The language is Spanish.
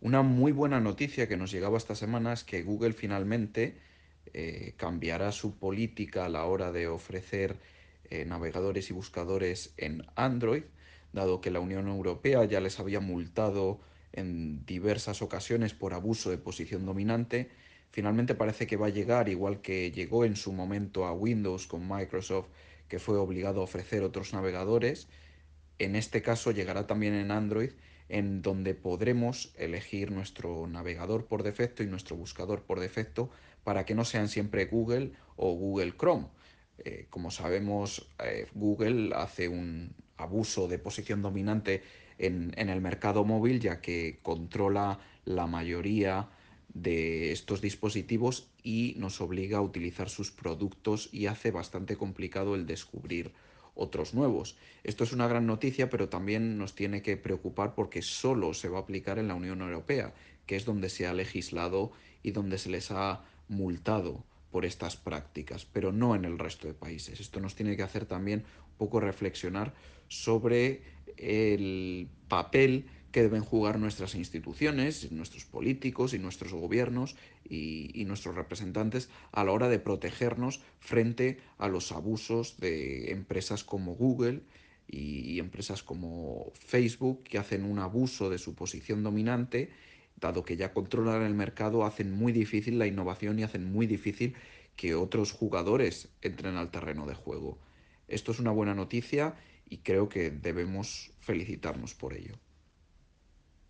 Una muy buena noticia que nos llegaba esta semana es que Google finalmente eh, cambiará su política a la hora de ofrecer eh, navegadores y buscadores en Android, dado que la Unión Europea ya les había multado en diversas ocasiones por abuso de posición dominante. Finalmente parece que va a llegar, igual que llegó en su momento a Windows con Microsoft, que fue obligado a ofrecer otros navegadores. En este caso llegará también en Android en donde podremos elegir nuestro navegador por defecto y nuestro buscador por defecto para que no sean siempre Google o Google Chrome. Eh, como sabemos, eh, Google hace un abuso de posición dominante en, en, el mercado móvil ya que controla la mayoría de estos dispositivos y nos obliga a utilizar sus productos y hace bastante complicado el descubrir otros nuevos. Esto es una gran noticia, pero también nos tiene que preocupar porque solo se va a aplicar en la Unión Europea, que es donde se ha legislado y donde se les ha multado por estas prácticas, pero no en el resto de países. Esto nos tiene que hacer también un poco reflexionar sobre el papel que deben jugar nuestras instituciones, nuestros políticos y nuestros gobiernos y, nuestros representantes a la hora de protegernos frente a los abusos de empresas como Google y empresas como Facebook que hacen un abuso de su posición dominante, dado que ya controlan el mercado, hacen muy difícil la innovación y hacen muy difícil que otros jugadores entren al terreno de juego. Esto es una buena noticia y creo que debemos felicitarnos por ello.